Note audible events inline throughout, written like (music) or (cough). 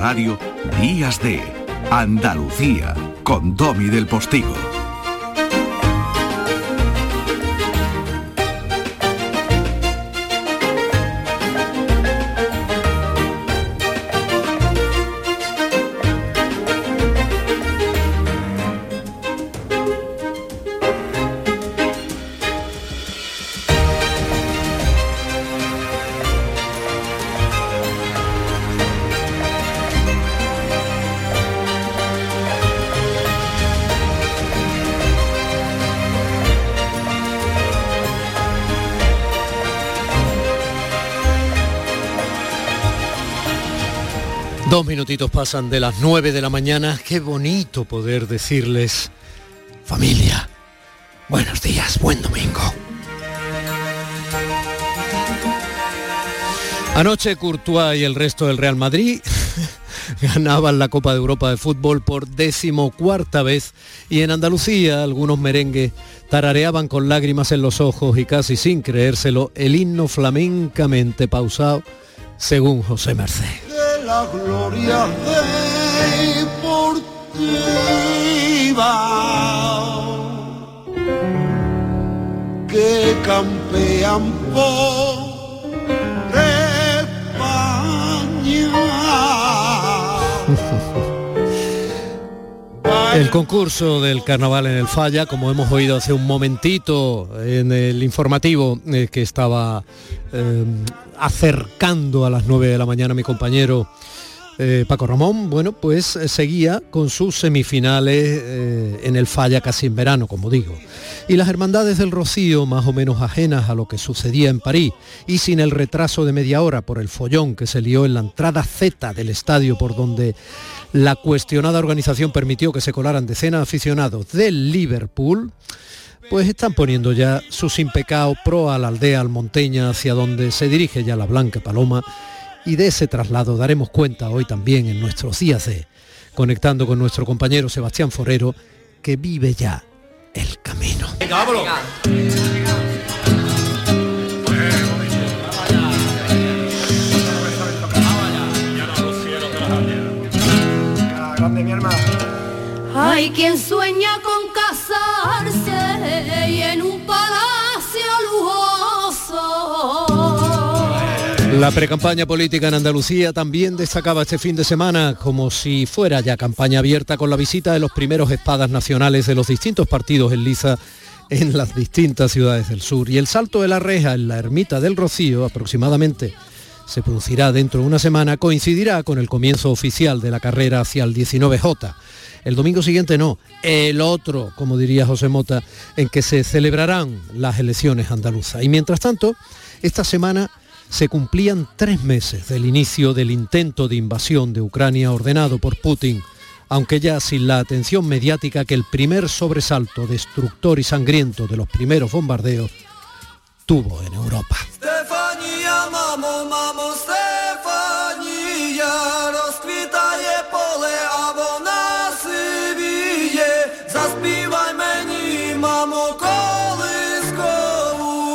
Radio, Días de Andalucía, con Domi del Postigo. Minutitos pasan de las nueve de la mañana. Qué bonito poder decirles, familia, buenos días, buen domingo. Anoche Courtois y el resto del Real Madrid (laughs) ganaban la Copa de Europa de Fútbol por decimocuarta vez y en Andalucía algunos merengues tarareaban con lágrimas en los ojos y casi sin creérselo el himno flamencamente pausado según José Merced la gloria deportiva. Que campean por El concurso del carnaval en el Falla, como hemos oído hace un momentito en el informativo eh, que estaba eh, acercando a las 9 de la mañana mi compañero eh, Paco Ramón, bueno, pues seguía con sus semifinales en el Falla casi en verano, como digo. Y las hermandades del Rocío, más o menos ajenas a lo que sucedía en París, y sin el retraso de media hora por el follón que se lió en la entrada Z del estadio por donde la cuestionada organización permitió que se colaran decenas de aficionados del Liverpool, pues están poniendo ya sus impecados pro a la aldea almonteña hacia donde se dirige ya la Blanca Paloma y de ese traslado daremos cuenta hoy también en nuestros días de conectando con nuestro compañero Sebastián Forero, que vive ya el camino. Hay quien sueña con casarse y en un palacio lujoso la precampaña política en Andalucía también destacaba este fin de semana como si fuera ya campaña abierta con la visita de los primeros espadas nacionales de los distintos partidos en liza en las distintas ciudades del sur. Y el salto de la reja en la ermita del Rocío aproximadamente se producirá dentro de una semana, coincidirá con el comienzo oficial de la carrera hacia el 19J. El domingo siguiente no, el otro, como diría José Mota, en que se celebrarán las elecciones andaluzas. Y mientras tanto, esta semana se cumplían tres meses del inicio del intento de invasión de Ucrania ordenado por Putin, aunque ya sin la atención mediática que el primer sobresalto destructor y sangriento de los primeros bombardeos tuvo en Europa. Мамо, мамо, Стефанія, розквітає поле, а вона сивіє. Заспівай мені, мамо, колискову,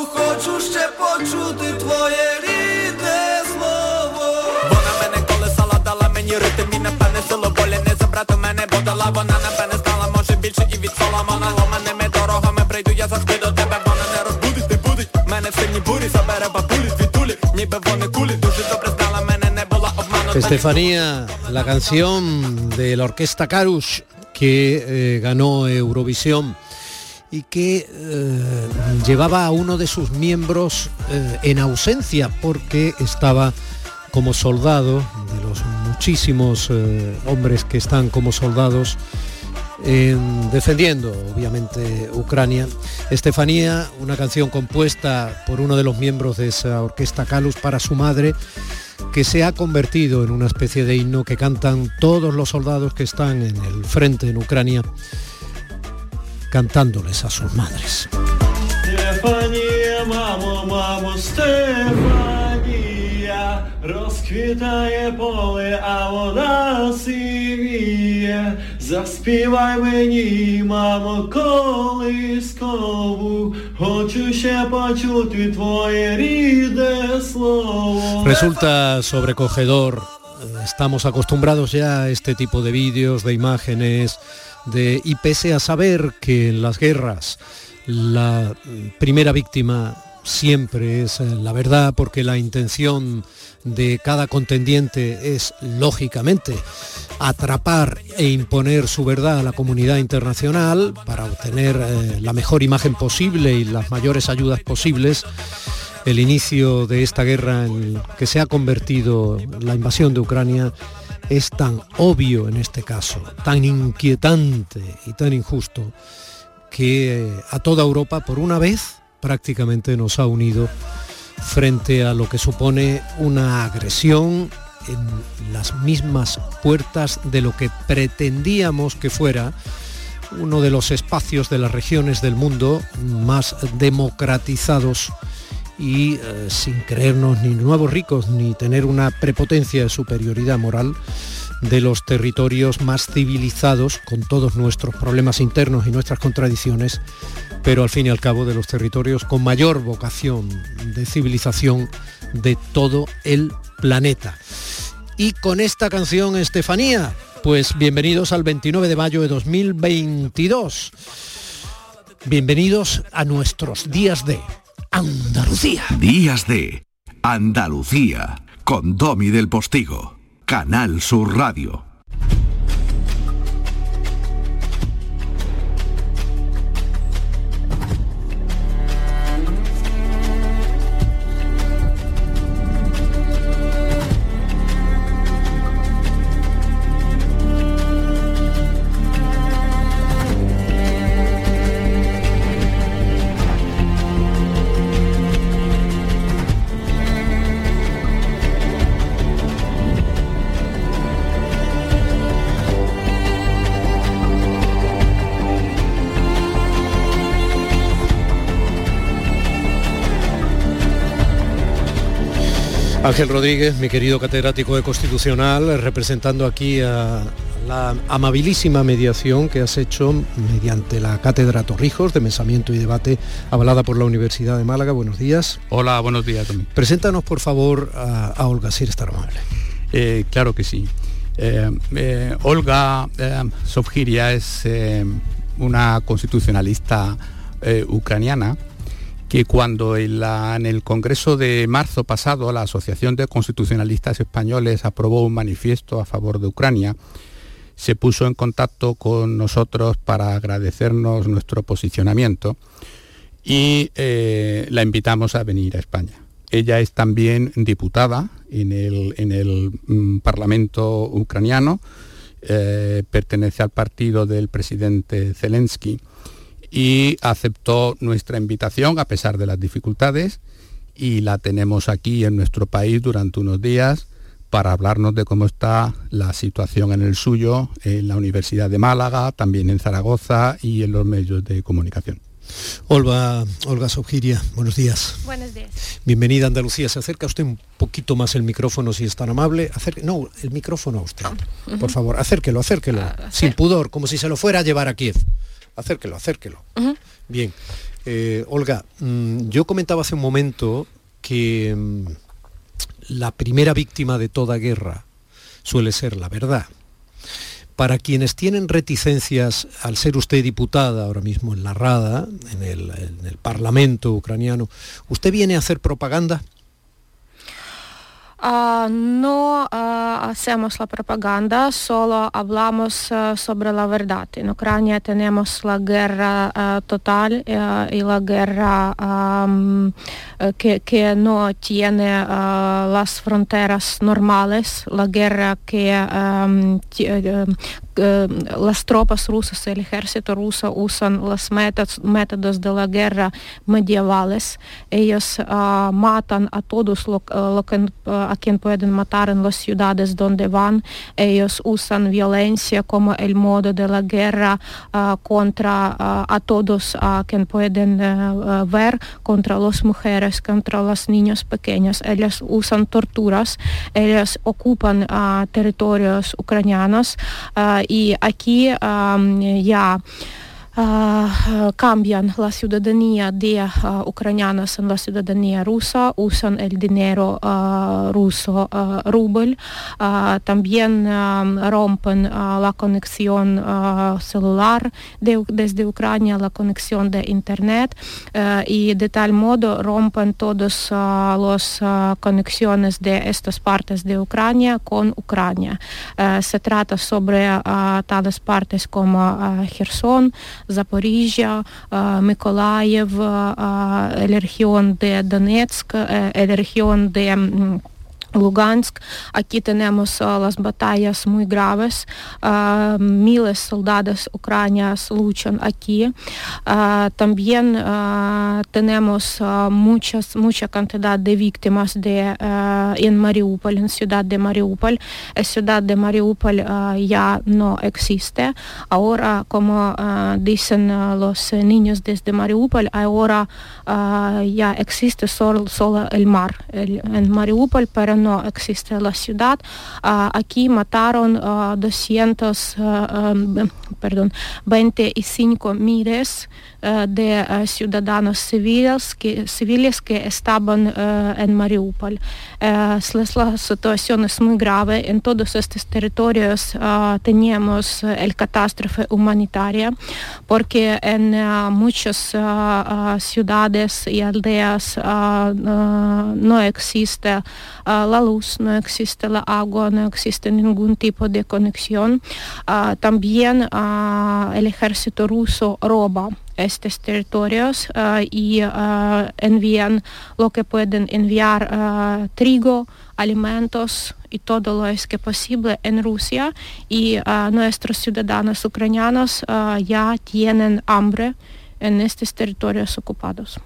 хочу ще почути твоє рідне слово. Вона мене колесала, дала мені ритм і напевне сило волі не забрати мене, бо дала вона напевне стала, може більше і від сола. Ломаними дорогами прийду, я завжди до Estefanía, la canción de la orquesta Carush que eh, ganó Eurovisión y que eh, llevaba a uno de sus miembros eh, en ausencia porque estaba como soldado, de los muchísimos hombres que están como soldados defendiendo obviamente Ucrania. Estefanía, una canción compuesta por uno de los miembros de esa orquesta Calus para su madre, que se ha convertido en una especie de himno que cantan todos los soldados que están en el frente en Ucrania, cantándoles a sus madres. розквітає поле, а вода сивіє. Заспівай мені, мамо, колискову, хочу ще почути твоє рідне слово. Resulta sobrecogedor estamos acostumbrados ya a este tipo de vídeos, de imágenes, de, y pese a saber que en las guerras la primera víctima siempre es eh, la verdad porque la intención de cada contendiente es lógicamente atrapar e imponer su verdad a la comunidad internacional para obtener eh, la mejor imagen posible y las mayores ayudas posibles. El inicio de esta guerra en que se ha convertido la invasión de Ucrania es tan obvio en este caso, tan inquietante y tan injusto que eh, a toda Europa por una vez prácticamente nos ha unido frente a lo que supone una agresión en las mismas puertas de lo que pretendíamos que fuera uno de los espacios de las regiones del mundo más democratizados y eh, sin creernos ni nuevos ricos ni tener una prepotencia de superioridad moral de los territorios más civilizados, con todos nuestros problemas internos y nuestras contradicciones, pero al fin y al cabo de los territorios con mayor vocación de civilización de todo el planeta. Y con esta canción, Estefanía, pues bienvenidos al 29 de mayo de 2022. Bienvenidos a nuestros días de Andalucía. Días de Andalucía con Domi del Postigo. Canal Sur Radio. Ángel Rodríguez, mi querido catedrático de Constitucional, representando aquí a la amabilísima mediación que has hecho mediante la Cátedra Torrijos de Pensamiento y Debate, avalada por la Universidad de Málaga. Buenos días. Hola, buenos días, Tommy. Preséntanos, por favor, a, Olga, si eres tan amable. Eh, claro que sí. Eh, eh, Olga Sofgiria es una constitucionalista ucraniana que cuando en, el Congreso de marzo pasado la Asociación de Constitucionalistas Españoles aprobó un manifiesto a favor de Ucrania, se puso en contacto con nosotros para agradecernos nuestro posicionamiento y eh, la invitamos a venir a España. Ella es también diputada en el, mm, Parlamento ucraniano, eh, pertenece al partido del presidente Zelensky y aceptó nuestra invitación a pesar de las dificultades y la tenemos aquí en nuestro país durante unos días para hablarnos de cómo está la situación en el suyo, en la Universidad de Málaga, también en Zaragoza y en los medios de comunicación. Olga, Olga Sobgiria, buenos días. Buenos días. Bienvenida a Andalucía. Se acerca usted un poquito más el micrófono si es tan amable. no, el micrófono a usted. Por favor, acérquelo, acérquelo. Ah, sin pudor, como si se lo fuera a llevar a Kiev acérquelo, acérquelo. Bien. Eh, Olga, mm, yo comentaba hace un momento que mm, la primera víctima de toda guerra suele ser la verdad. Para quienes tienen reticencias al ser usted diputada ahora mismo en la Rada, en el, en el Parlamento ucraniano, ¿usted viene a hacer propaganda? No hacemos la propaganda, solo hablamos sobre la verdad. En Ucrania tenemos la guerra total y la guerra que, que, no tiene las fronteras normales, la guerra que las tropas rusas, el ejército ruso usan los métodos, de la guerra medievales. Ellos matan a todos lo, lo que pueden matar en las ciudades donde van. Ellos usan violencia como el modo de la guerra contra a todos a quien pueden ver, contra las mujeres, contra los niños pequeños. Ellos usan torturas, ellos ocupan territorios ucranianos aquí um, ya uh, cambian la ciudadanía de ucranianos en la ciudadanía rusa, usan el dinero ruso rubel, también rompen la conexión celular de, desde Ucrania, la conexión de Internet y de tal modo rompen todas las conexiones de estas partes de Ucrania con Ucrania. se trata sobre tales partes como Gerson, Запоріжжя, Миколаїв, регіон, де Донецьк, регіон, де Lugansk. Aquí tenemos las batallas muy graves. Miles soldados ucranianos luchan aquí. También tenemos muchas, mucha cantidad de víctimas en Mariupol, en ciudad de Mariupol. La ciudad de Mariupol ya no existe. Ahora, como dicen los niños desde Mariupol, ahora ya no existe la ciudad. aquí mataron 200, perdón, 25 miles de ciudadanos civiles que, civiles que estaban en Mariupol. la situación es muy grave. En todos estos territorios teníamos el catástrofe humanitaria porque en muchas ciudades y aldeas no existe la luz, no existe la agua, no existe ningún tipo de conexión. también el ejército ruso roba estos territorios y envían lo que pueden enviar trigo, alimentos y todo lo es que posible en Rusia y nuestros ciudadanos ucranianos ya tienen hambre en estos territorios ocupados.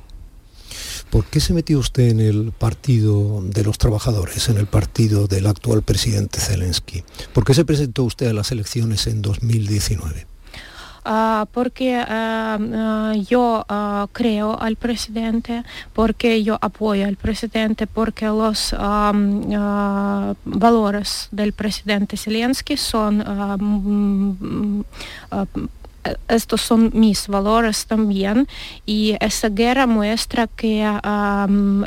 ¿Por qué se metió usted en el partido de los trabajadores, en el partido del actual presidente Zelensky? ¿Por qué se presentó usted a las elecciones en 2019? Uh, porque uh, uh, yo creo al presidente, porque yo apoyo al presidente, porque los valores del presidente Zelensky son estos son mis valores también. Y esa guerra muestra que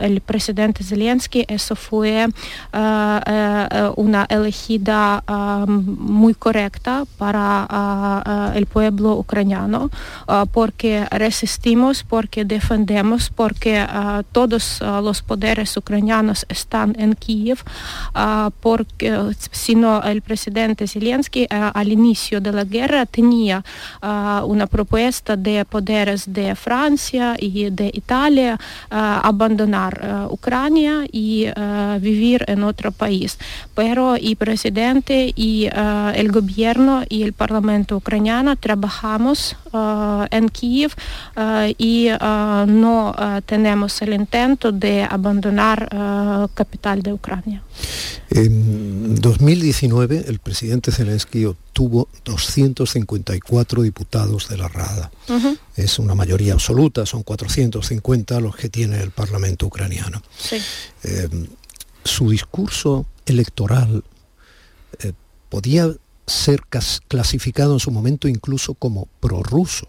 el presidente Zelensky eso fue uh, uh, una elegida muy correcta para uh, el pueblo ucraniano porque resistimos, porque defendemos, porque todos los poderes ucranianos están en Kiev, porque si no el presidente Zelensky al inicio de la guerra tenía una propuesta de poderes de Francia y de Italia abandonar Ucrania y vivir en otro país. Pero el presidente y el gobierno y el parlamento ucraniano trabajamos en Kiev y no tenemos el intento de abandonar capital de Ucrania. En 2019 el presidente Zelensky 254 diputados de la Rada. Es una mayoría absoluta, son 450 los que tiene el Parlamento ucraniano. Em, su discurso electoral eh, podía ser clasificado en su momento incluso como prorruso,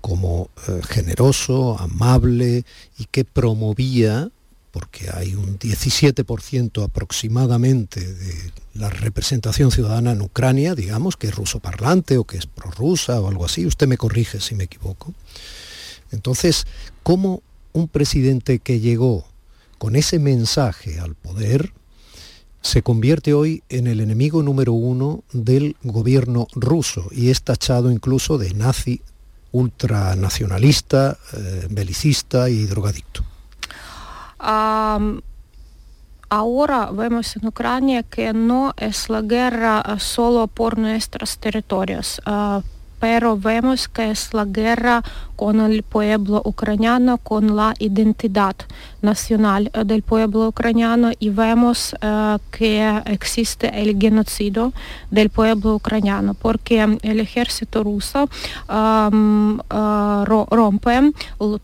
como eh, generoso, amable y que promovía porque hay un 17% aproximadamente de la representación ciudadana en Ucrania, digamos, que es ruso parlante o que es prorrusa o algo así, usted me corrige si me equivoco. Entonces, ¿cómo un presidente que llegó con ese mensaje al poder se convierte hoy en el enemigo número uno del gobierno ruso y es tachado incluso de nazi ultranacionalista, eh, belicista y drogadicto? Ahora vemos en Ucrania que no es la guerra solo por nuestros territorios, pero vemos que es la guerra con el pueblo ucraniano, con la identidad nacional eh, del pueblo ucraniano y vemos uh, que existe el genocidio del pueblo ucraniano porque el ejército ruso uh, rompe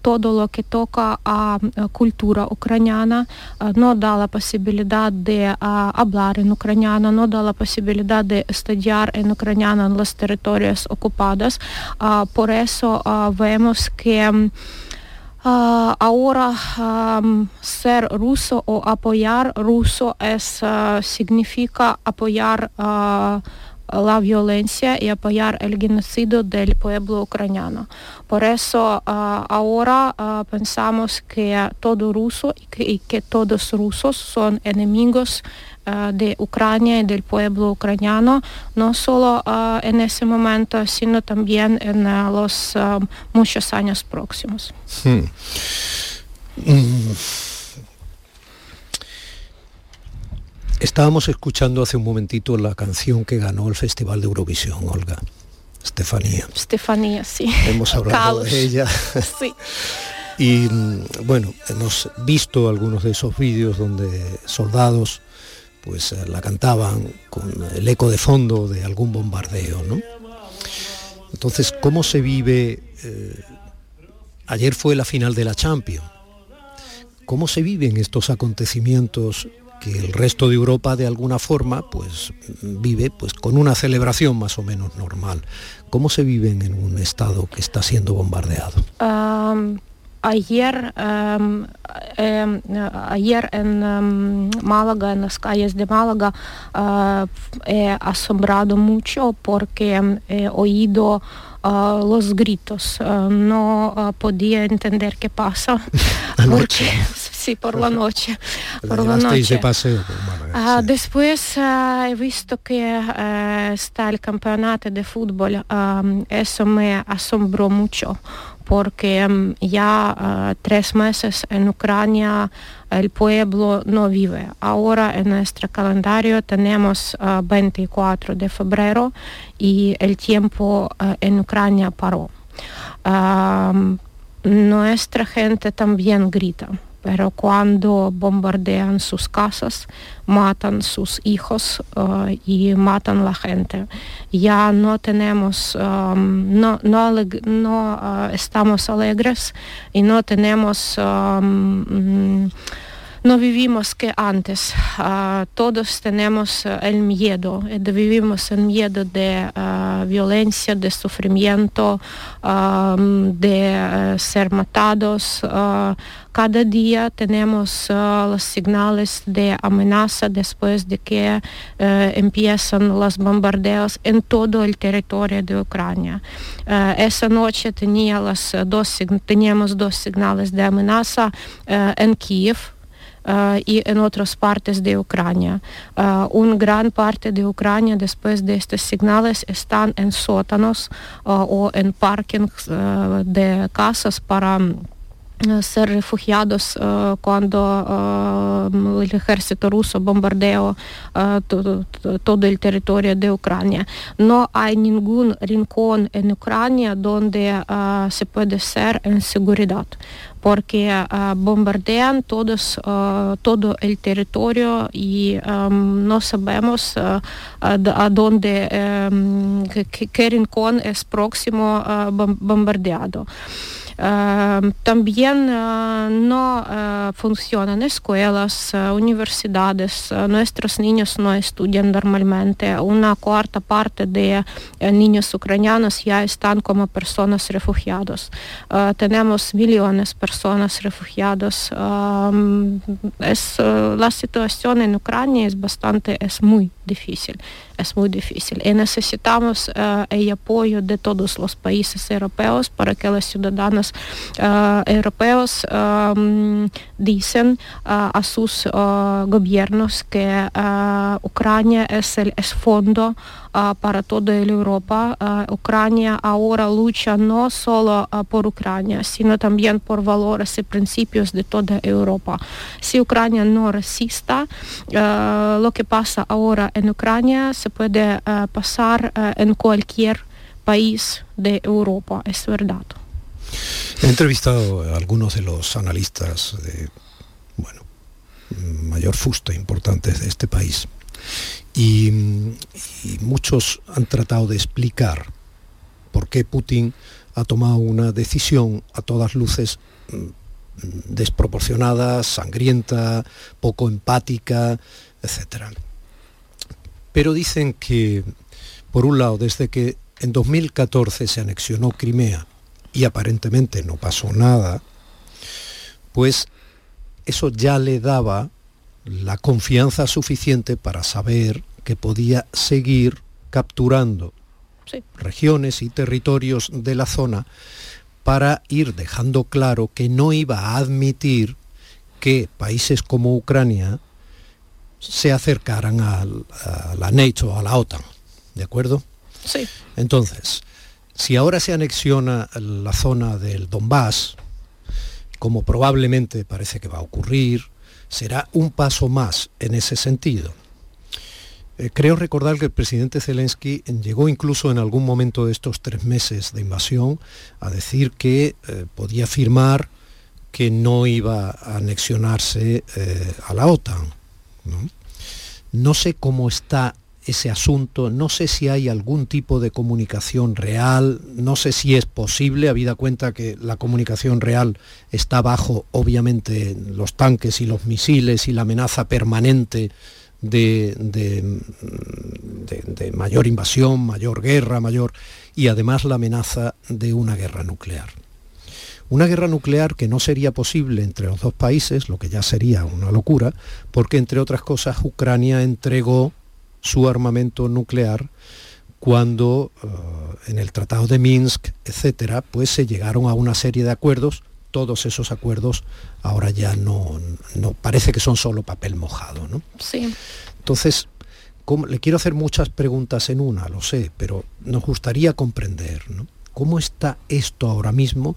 todo lo que toca a cultura ucraniana, no da la posibilidad de hablar en ucraniano, no da la posibilidad de estudiar en ucraniano en los territorios ocupadas. Ah, por eso ah, vemos que mm, ah, ahora ser ruso o apoyar ruso es, ah, significa apoyar ah, la violencia y apoyar el genocidio del pueblo ucraniano. Por eso ah, ahora ah, pensamos que todo ruso y que, y que todos rusos son enemigos de Ucrania y del pueblo ucraniano, no solo en ese momento, sino también en los muchos años próximos. Hmm. Mm. Estábamos escuchando hace un momentito la canción que ganó el Festival de Eurovisión, Olga. Estefanía. Estefanía, sí. Hemos hablado de ella. (laughs) Sí. Y mm, bueno, hemos visto algunos de esos vídeos donde soldados pues eh, la cantaban con el eco de fondo de algún bombardeo, ¿no? Entonces, ¿cómo se vive? eh, ayer fue la final de la Champions. ¿Cómo se viven estos acontecimientos que el resto de Europa de alguna forma pues vive pues con una celebración más o menos normal? ¿Cómo se viven en un estado que está siendo bombardeado? Am, ayer, am, em, ayer en am, Málaga, en las calles de Málaga, ah, he asombrado mucho porque em, he oído ah, los gritos. Ah, no ah, podía entender qué pasa. (laughs) Porque- (laughs) sí, por la noche. (laughs) Por la llevasteis de noche. paseo Málaga, Ah, sí. Después he visto que está el campeonato de fútbol. Ah, eso me asombró mucho porque mm, ya ah, tres meses en Ucrania el pueblo no vive. Ahora en nuestro calendario tenemos ah, 24 de febrero y el tiempo en Ucrania paró. Ah, nuestra gente también grita, pero cuando bombardean sus casas, matan sus hijos eh, y matan la gente. Ya no tenemos, um, no, no, eh, estamos alegres y no tenemos... um, no vivimos que antes. Ah, todos tenemos eh, el miedo. eh, vivimos el miedo de ah, violencia, de sufrimiento, de eh, ser matados. ah, cada día tenemos los señales de amenaza después de que empiezan los bombardeos en todo el territorio de Ucrania. Esa noche teníamos dos señales de amenaza en Kiev uh, y en otras partes de Ucrania. Uh, una gran parte de Ucrania después de estos señales están en sótanos o en parkings de casas para ser refugiados cuando el ejército ruso bombardeó to- to- todo el territorio de Ucrania. No hay ningún rincón en Ucrania donde se puede ser en seguridad porque bombardean todos, todo el territorio y no sabemos a, dónde, qué, rincón es próximo bom- bombardeado. También no funcionan escuelas, universidades, nuestros niños no estudian normalmente. Una cuarta parte de niños ucranianos ya están como personas refugiados. Uh, tenemos millones de personas refugiadas. Es, la situación en Ucrania es bastante, es muy difícil, es muy difícil. Y necesitamos uh, el apoyo de todos los países europeos para que los ciudadanos uh, europeos um, dicen uh, a sus gobiernos que Ucrania es el es fondo para toda Europa. Ucrania ahora lucha no solo por Ucrania, sino también por valores y principios de toda Europa. Si Ucrania no resista, lo que pasa ahora en Ucrania se puede pasar en cualquier país de Europa, es verdad. He entrevistado a algunos de los analistas de, bueno, mayor fusta importantes de este país y, muchos han tratado de explicar por qué Putin ha tomado una decisión a todas luces mm, desproporcionada, sangrienta, poco empática, etcétera. Pero dicen que, por un lado, desde que en 2014 se anexionó Crimea y aparentemente no pasó nada, pues eso ya le daba la confianza suficiente para saber que podía seguir capturando regiones y territorios de la zona para ir dejando claro que no iba a admitir que países como Ucrania se acercaran a, la NATO, a la OTAN. ¿De acuerdo? Sí. Entonces, si ahora se anexiona la zona del Donbass, como probablemente parece que va a ocurrir, será un paso más en ese sentido. Eh, creo recordar que el presidente Zelensky llegó incluso en algún momento de estos tres meses de invasión a decir que eh, podía afirmar que no iba a anexionarse eh, a la OTAN. ¿no? sé cómo está ese asunto, no sé si hay algún tipo de comunicación real, no sé si es posible, habida cuenta que la comunicación real está bajo, obviamente, los tanques y los misiles y la amenaza permanente de, de, mayor invasión, mayor guerra, mayor y además la amenaza de una guerra nuclear. Una guerra nuclear que no sería posible entre los dos países, lo que ya sería una locura, porque entre otras cosas Ucrania entregó su armamento nuclear cuando eh, en el Tratado de Minsk, etcétera, pues se llegaron a una serie de acuerdos todos esos acuerdos ahora ya no, no parece que son solo papel mojado. ¿no? Sí. Entonces, le quiero hacer muchas preguntas en una, lo sé, pero nos gustaría comprender cómo está esto ahora mismo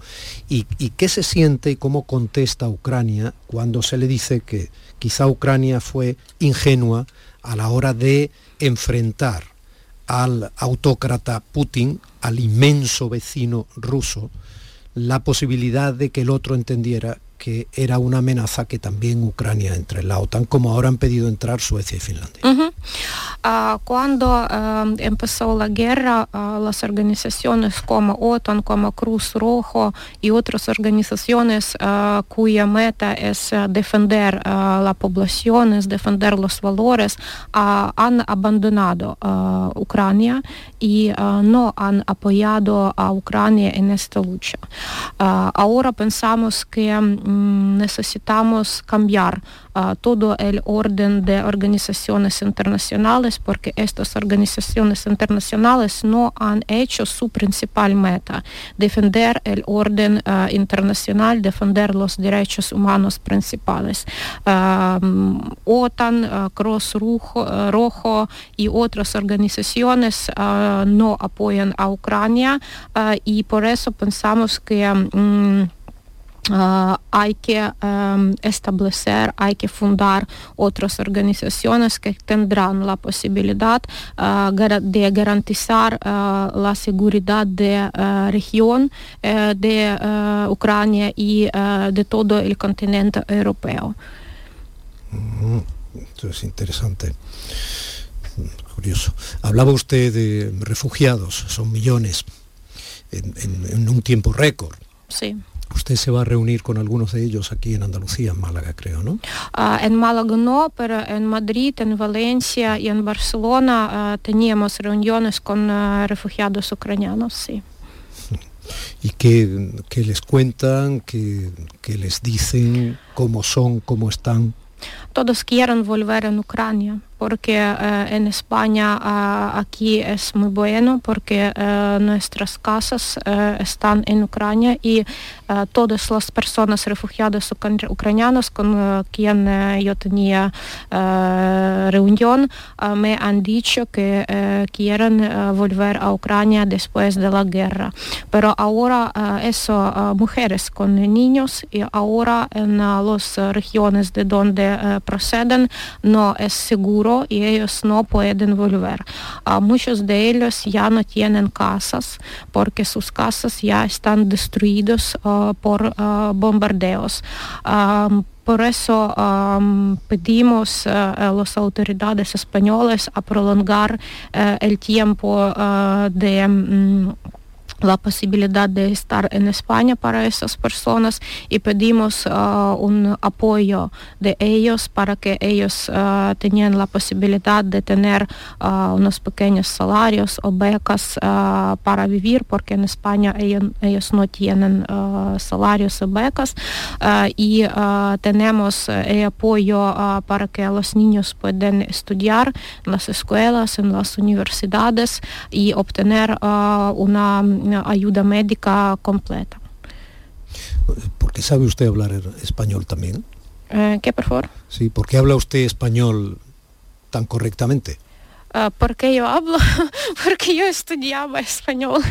y, y, qué se siente y cómo contesta Ucrania cuando se le dice que quizá Ucrania fue ingenua a la hora de enfrentar al autócrata Putin, al inmenso vecino ruso, la posibilidad de que el otro entendiera que era una amenaza que también Ucrania entre en la OTAN, como ahora han pedido entrar Suecia y Finlandia. Ah, cuando ah, empezó la guerra, ah, las organizaciones como OTAN, como Cruz Rojo y otras organizaciones cuya meta es defender la población, es defender los valores, han abandonado Ucrania y no han apoyado a Ucrania en esta lucha. ahora pensamos que Mm, necesitamos cambiar uh, todo el orden de organizaciones internacionales porque estas organizaciones internacionales no han hecho su principal meta, defender el orden uh, internacional, defender los derechos humanos principales. Uh, OTAN, Cross Rojo, Rojo, y otras organizaciones no apoyan a Ucrania y por eso pensamos que um, Uh, hay que um, establecer, hay que fundar otras organizaciones que tendrán la posibilidad uh, de garantizar uh, la seguridad de la región de Ucrania y de todo el continente europeo. Mm, esto es interesante. Curioso. Hablaba usted de refugiados, son millones en, en un tiempo récord. Sí. Usted se va a reunir con algunos de ellos aquí en Andalucía, en Málaga, creo, ¿no? Uh, en Málaga no, pero en Madrid, en Valencia y en Barcelona uh, teníamos reuniones con uh, refugiados ucranianos, sí. (laughs) ¿Y qué, qué les cuentan? ¿Qué, ¿Qué les dicen? ¿Cómo son? ¿Cómo están? Todos quieren volver en Ucrania porque eh, en España eh, aquí es muy bueno porque eh, nuestras casas están en Ucrania y todas las personas refugiadas ucranianas con quien yo tenía reunión me han dicho que quieren volver a Ucrania después de la guerra. Pero ahora eso, mujeres con niños y ahora en las regiones de donde proceden no es seguro y ellos no pueden volver. Uh, muchos de ellos ya no tienen casas porque sus casas ya están destruidas por bombardeos. Por eso pedimos a las autoridades españolas a prolongar el tiempo de la posibilidad de estar en España para esas personas y pedimos uh, un apoyo de ellos para que ellos uh, tenían la posibilidad de tener uh, unos pequeños salarios o becas para vivir porque en España ellos no tienen salarios o becas y tenemos el apoyo para que los niños puedan estudiar en las escuelas, en las universidades y obtener una ayuda médica completa. ¿Por qué sabe usted hablar español también? Eh, ¿Qué, por favor? Sí, ¿por qué habla usted español tan correctamente? Uh, porque yo hablo, (laughs) porque yo estudiaba español.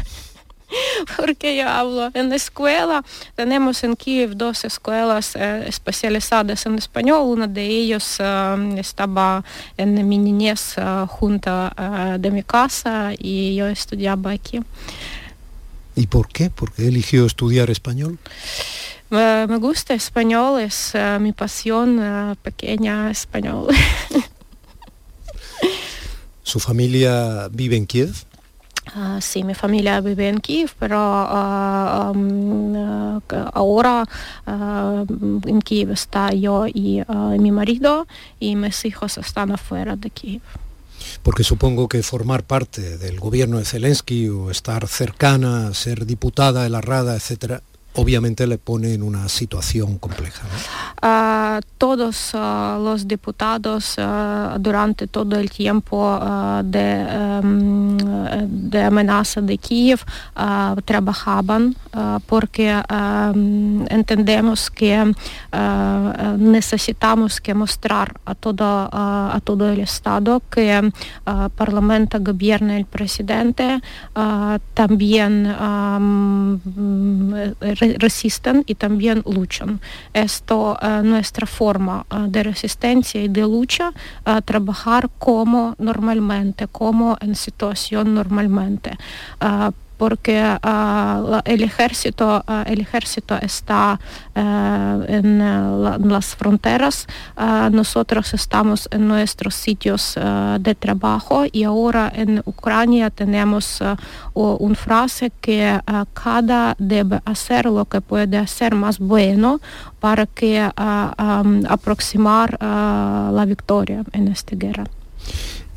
(laughs) porque yo hablo en la escuela. Tenemos en Kiev dos escuelas eh, especializadas en español. Una de ellas eh, estaba en mi niñez eh, junto de mi casa y yo estudiaba aquí. ¿Y por qué? ¿Por qué eligió estudiar español? Me, me gusta español, es uh, mi pasión uh, pequeña español. (laughs) ¿Su familia vive en Kiev? Uh, sí, mi familia vive en Kiev, pero um, ahora en Kiev está yo y mi marido y mis hijos están afuera de Kiev porque supongo que formar parte del gobierno de Zelensky o estar cercana, ser diputada de la Rada, etcétera, obviamente le pone en una situación compleja. Uh, todos uh, los diputados uh, durante todo el tiempo de, um, de, amenaza de Kiev trabajaban porque entendemos que necesitamos que mostrar a todo, a todo el Estado que el Parlamento gobierna el presidente, también resisten y también luchan. Esto es uh, nuestra forma uh, de resistencia y de lucha, trabajar como normalmente, como en situación normalmente porque uh, el ejército uh, el ejército está en, las fronteras. Nosotros estamos en nuestros sitios de trabajo y ahora en Ucrania tenemos una frase que cada debe hacer lo que puede hacer más bueno para que um, aproximar la victoria en esta guerra.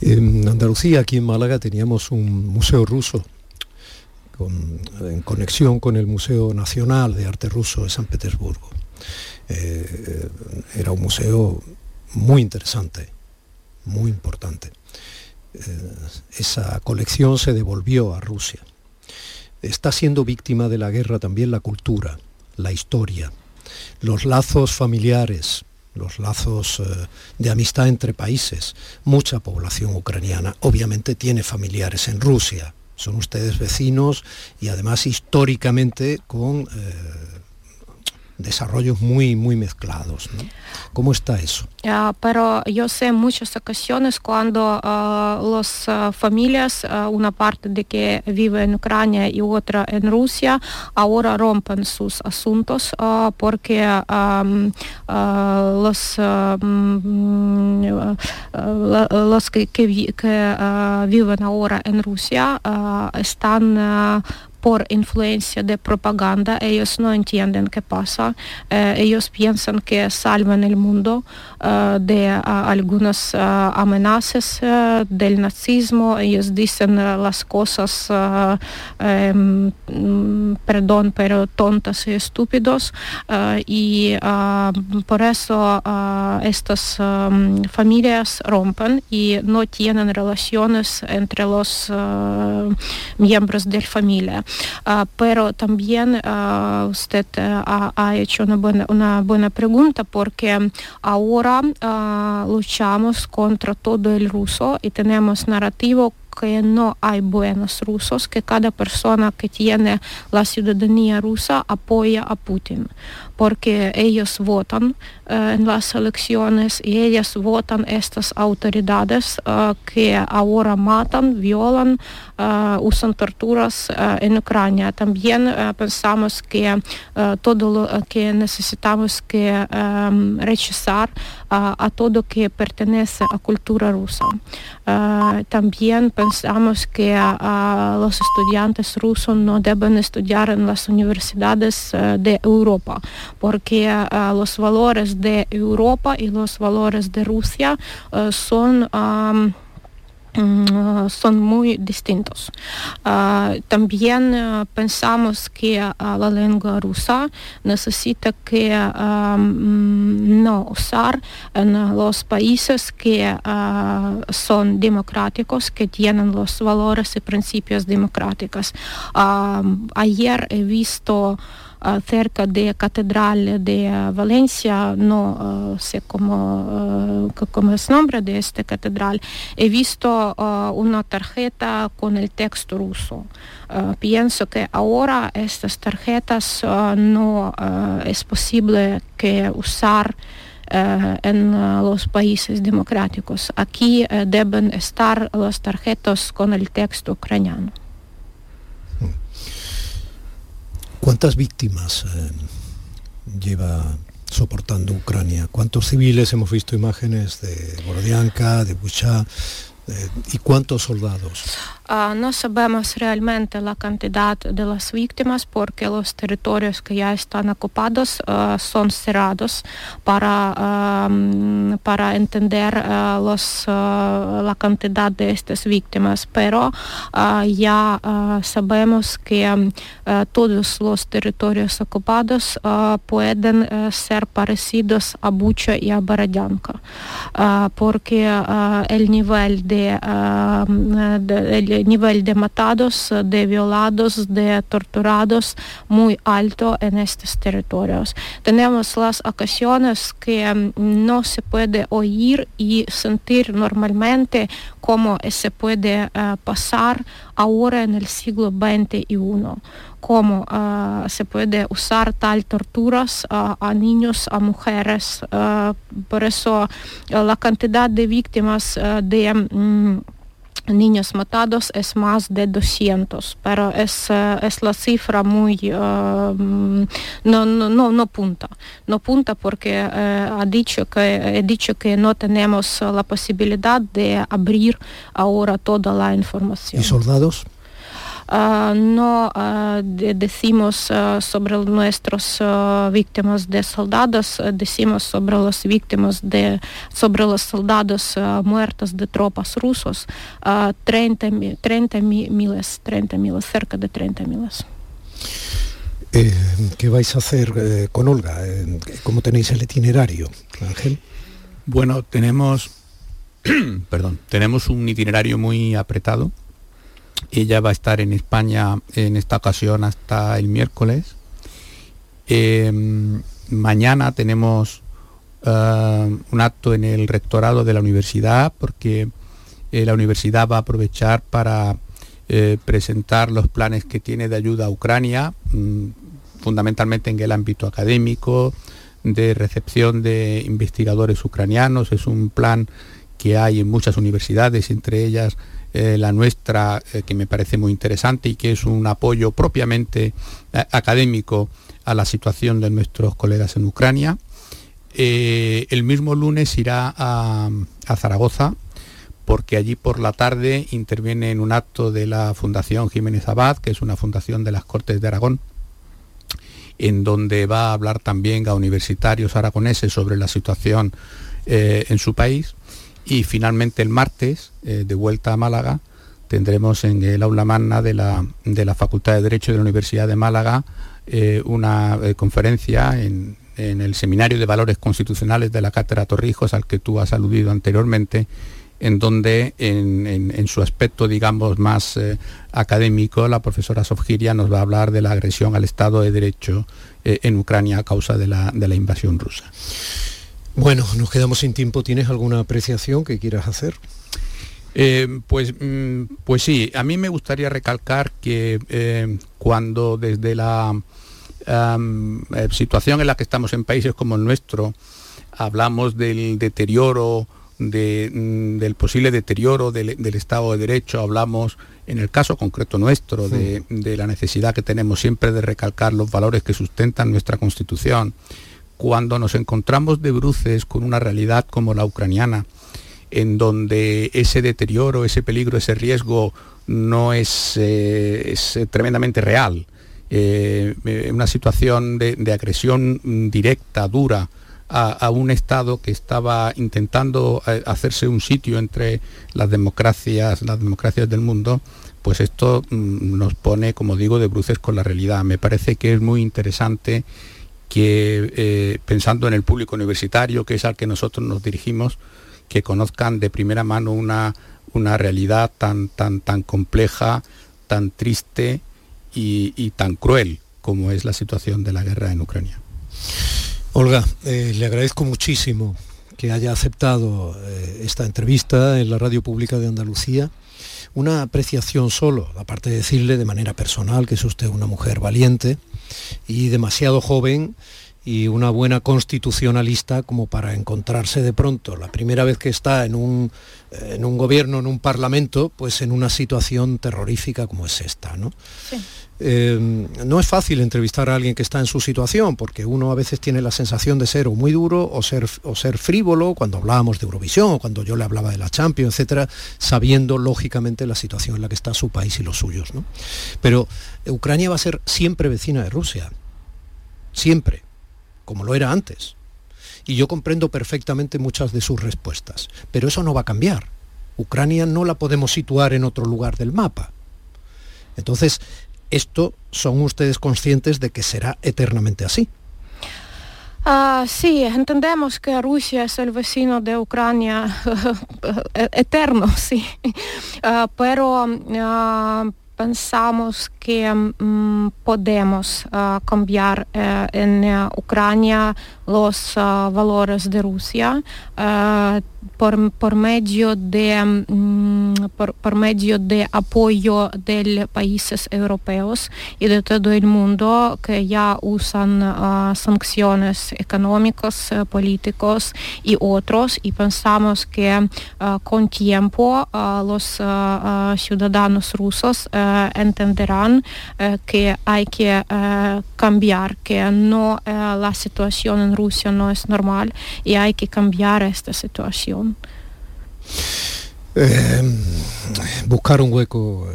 En Andalucía, aquí en Málaga, teníamos un museo ruso en conexión con el Museo Nacional de Arte Ruso de San Petersburgo. Eh, era un museo muy interesante, muy importante. Eh, esa colección se devolvió a Rusia. Está siendo víctima de la guerra también la cultura, la historia, los lazos familiares, los lazos eh, de amistad entre países. Mucha población ucraniana obviamente tiene familiares en Rusia, son ustedes vecinos y además históricamente con eh, desarrollos muy, muy mezclados. ¿no? ¿Cómo está eso? Uh, pero yo sé muchas ocasiones cuando uh, las uh, familias, una parte de que vive en Ucrania y otra en Rusia, ahora rompen sus asuntos porque los, um, los que viven ahora en Rusia están por influencia de propaganda, ellos no entienden qué pasa, eh, ellos piensan que salvan el mundo uh, de uh, algunas amenazas del nazismo, ellos dicen las cosas, um, perdón, pero tontas y estúpidos, y por eso estas um, familias rompen y no tienen relaciones entre los miembros de la familia. Pero también usted ha, hecho una buena, una buena pregunta porque ahora luchamos contra todo el ruso y tenemos narrativo que no hay buenos rusos, que cada persona que tiene la ciudadanía rusa apoya a Putin, porque ellos votan uh, en las elecciones y ellos votan estas autoridades uh, que ahora matan, violan, uh, usan torturas en Ucrania. También pensamos que todo lo que necesitamos que um, rechazar a todo que pertenece a cultura rusa. también pensamos pensamos que los estudiantes rusos no deben estudiar en las universidades de Europa, porque los valores de Europa y los valores de Rusia son son muy distintos. Ah, también ah, pensamos que ah, la lengua rusa necesita que mm, no usar en los países que son democráticos, que tienen los valores y principios democráticos. ayer he visto cerca de Catedral de Valencia, no sé cómo, cómo es nombre de esta catedral, he visto una tarjeta con el texto ruso. pienso que ahora estas tarjetas no es posible que usar en los países democráticos. Aquí deben estar las tarjetas con el texto ucraniano. ¿Cuántas víctimas eh, lleva soportando Ucrania? ¿Cuántos civiles hemos visto imágenes de Borodianka, de Bucha, y cuántos soldados? Uh, no sabemos realmente la cantidad de las víctimas porque los territorios que ya están ocupados uh, son cerrados para, para entender uh, los, la cantidad de estas víctimas. Pero ya sabemos que todos los territorios ocupados pueden ser parecidos a Bucha y a Baradanka porque el nivel de, de nivel de matados, de violados, de torturados muy alto en estos territorios. Tenemos las ocasiones que no se puede oír y sentir normalmente cómo se puede eh, pasar ahora en el siglo XXI cómo uh, se puede usar tal torturas uh, a niños, a mujeres. Uh, por eso la cantidad de víctimas de... Um, niños matados es más de 200, pero es, es la cifra muy... Uh, no, no, no, punta, no punta porque uh, ha dicho que, he dicho que no tenemos la posibilidad de abrir ahora toda la información. ¿Y soldados? Ah, no ah, decimos ah, sobre nuestros víctimas de soldados, decimos sobre las víctimas de, sobre los soldados muertos de tropas rusos, 30, 30 miles, 30 miles, cerca de 30 miles. Eh, ¿Qué vais a hacer eh, con Olga? Eh, ¿Cómo tenéis el itinerario, Ángel? Bueno, tenemos, (clears throat) perdón, tenemos un itinerario muy apretado ella va a estar en España en esta ocasión hasta el miércoles. Em, mañana tenemos eh, un acto en el rectorado de la universidad porque eh, la universidad va a aprovechar para eh, presentar los planes que tiene de ayuda a Ucrania, mm, fundamentalmente en el ámbito académico, de recepción de investigadores ucranianos. Es un plan que hay en muchas universidades, entre ellas eh, la nuestra, eh, que me parece muy interesante y que es un apoyo propiamente eh, académico a la situación de nuestros colegas en Ucrania. el mismo lunes irá a, Zaragoza porque allí por la tarde interviene en un acto de la Fundación Jiménez Abad, que es una fundación de las Cortes de Aragón, en donde va a hablar también a universitarios aragoneses sobre la situación en su país. Y finalmente el martes, eh, de vuelta a Málaga, tendremos en el aula magna de la, Facultad de Derecho de la Universidad de Málaga eh, una eh, conferencia en, el Seminario de Valores Constitucionales de la Cátedra Torrijos, al que tú has aludido anteriormente, en donde en, su aspecto, digamos, más académico, la profesora Sofgiria nos va a hablar de la agresión al Estado de Derecho en Ucrania a causa de la invasión rusa. Bueno, nos quedamos sin tiempo. ¿Tienes alguna apreciación que quieras hacer? Eh, pues, mm, pues sí, a mí me gustaría recalcar que eh, cuando desde la eh, situación en la que estamos en países como el nuestro, hablamos del deterioro, mm, del posible deterioro del, Estado de Derecho, hablamos en el caso concreto nuestro de, de la necesidad que tenemos siempre de recalcar los valores que sustentan nuestra Constitución, cuando nos encontramos de bruces con una realidad como la ucraniana, en donde ese deterioro, ese peligro, ese riesgo no es, eh, tremendamente real. Eh, una situación de, agresión directa, dura, a, un Estado que estaba intentando eh, hacerse un sitio entre las democracias, las democracias del mundo, pues esto mm, nos pone, como digo, de bruces con la realidad. Me parece que es muy interesante que, pensando en el público universitario, que es al que nosotros nos dirigimos, que conozcan de primera mano una, una realidad tan, tan, tan compleja, tan triste y, tan cruel como es la situación de la guerra en Ucrania. Olga, eh, le agradezco muchísimo que haya aceptado eh, esta entrevista en la Radio Pública de Andalucía. Una apreciación solo, aparte de decirle de manera personal que es usted una mujer valiente y demasiado joven y una buena constitucionalista como para encontrarse de pronto, la primera vez que está en un, en un gobierno, en un parlamento, pues en una situación terrorífica como es esta. ¿no? Eh, no es fácil entrevistar a alguien que está en su situación, porque uno a veces tiene la sensación de ser o muy duro o ser, o ser frívolo, cuando hablábamos de Eurovisión o cuando yo le hablaba de la Champions, etcétera, sabiendo lógicamente la situación en la que está su país y los suyos. ¿no? Pero Ucrania va a ser siempre vecina de Rusia, siempre como lo era antes. Y yo comprendo perfectamente muchas de sus respuestas, pero eso no va a cambiar. Ucrania no la podemos situar en otro lugar del mapa. Entonces, esto son ustedes conscientes de que será eternamente así. Uh, sí, entendemos que Rusia es el vecino de Ucrania (laughs) eterno, sí, uh, (laughs) pero uh, pensamos que um, podemos cambiar uh, en uh, Ucrania los valores de Rusia por, por, medio de, um, por, por, medio de apoyo de países europeos y de todo el mundo que ya usan uh, sanciones económicas, uh, políticos y otros y pensamos que uh, con tiempo los ciudadanos rusos entenderán que hay que cambiar, que no la situación en Rusia no es normal y hay que cambiar esta situación. Eh, buscar un hueco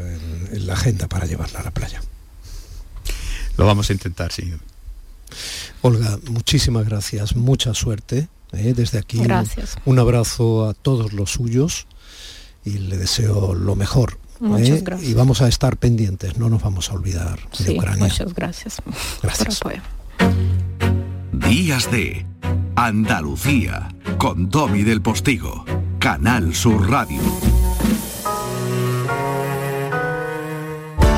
en, la agenda para llevarla a la playa. Lo vamos a intentar, sí. Olga, muchísimas gracias, mucha suerte. Eh, desde aquí gracias. Un, abrazo a todos los suyos y le deseo lo mejor. Muchas eh, gracias. Y vamos a estar pendientes, no nos vamos a olvidar de Ucrania. Muchas gracias. Gracias. Días de Andalucía con Domi del Postigo, Canal Sur Radio.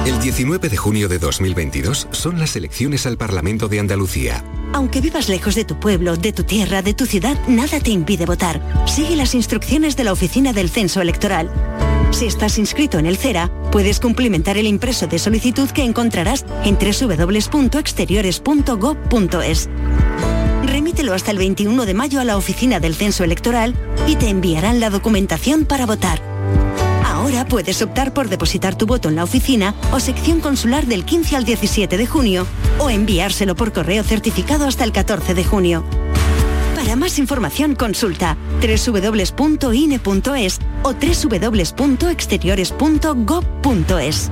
El 19 de junio de 2022 son las elecciones al Parlamento de Andalucía. Aunque vivas lejos de tu pueblo, de tu tierra, de tu ciudad, nada te impide votar. Sigue las instrucciones de la Oficina del Censo Electoral. Si estás inscrito en el CERA, puedes cumplimentar el impreso de solicitud que encontrarás en www.exteriores.gov.es. Remítelo hasta el 21 de mayo a la oficina del Censo Electoral y te enviarán la documentación para votar. Ahora puedes optar por depositar tu voto en la oficina o sección consular del 15 al 17 de junio o enviárselo por correo certificado hasta el 14 de junio. Para más información consulta www.ine.es o www.exteriores.gov.es.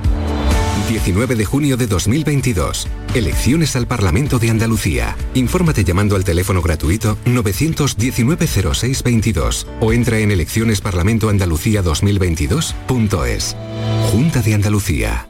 19 de junio de 2022. Elecciones al Parlamento de Andalucía. Infórmate llamando al teléfono gratuito 919-0622 o entra en eleccionesparlamentoandalucía 2022.es. Junta de Andalucía.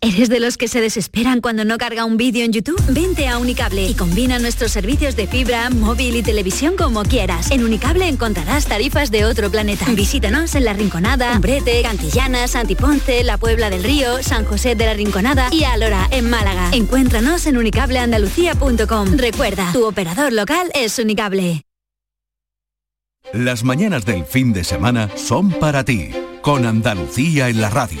¿Eres de los que se desesperan cuando no carga un vídeo en YouTube? Vente a Unicable y combina nuestros servicios de fibra, móvil y televisión como quieras. En Unicable encontrarás tarifas de otro planeta. Visítanos en La Rinconada, Umbrete, Cantillana, Santiponce, La Puebla del Río, San José de la Rinconada y Alora, en Málaga. Encuéntranos en unicableandalucía.com. Recuerda, tu operador local es Unicable. Las mañanas del fin de semana son para ti, con Andalucía en la radio,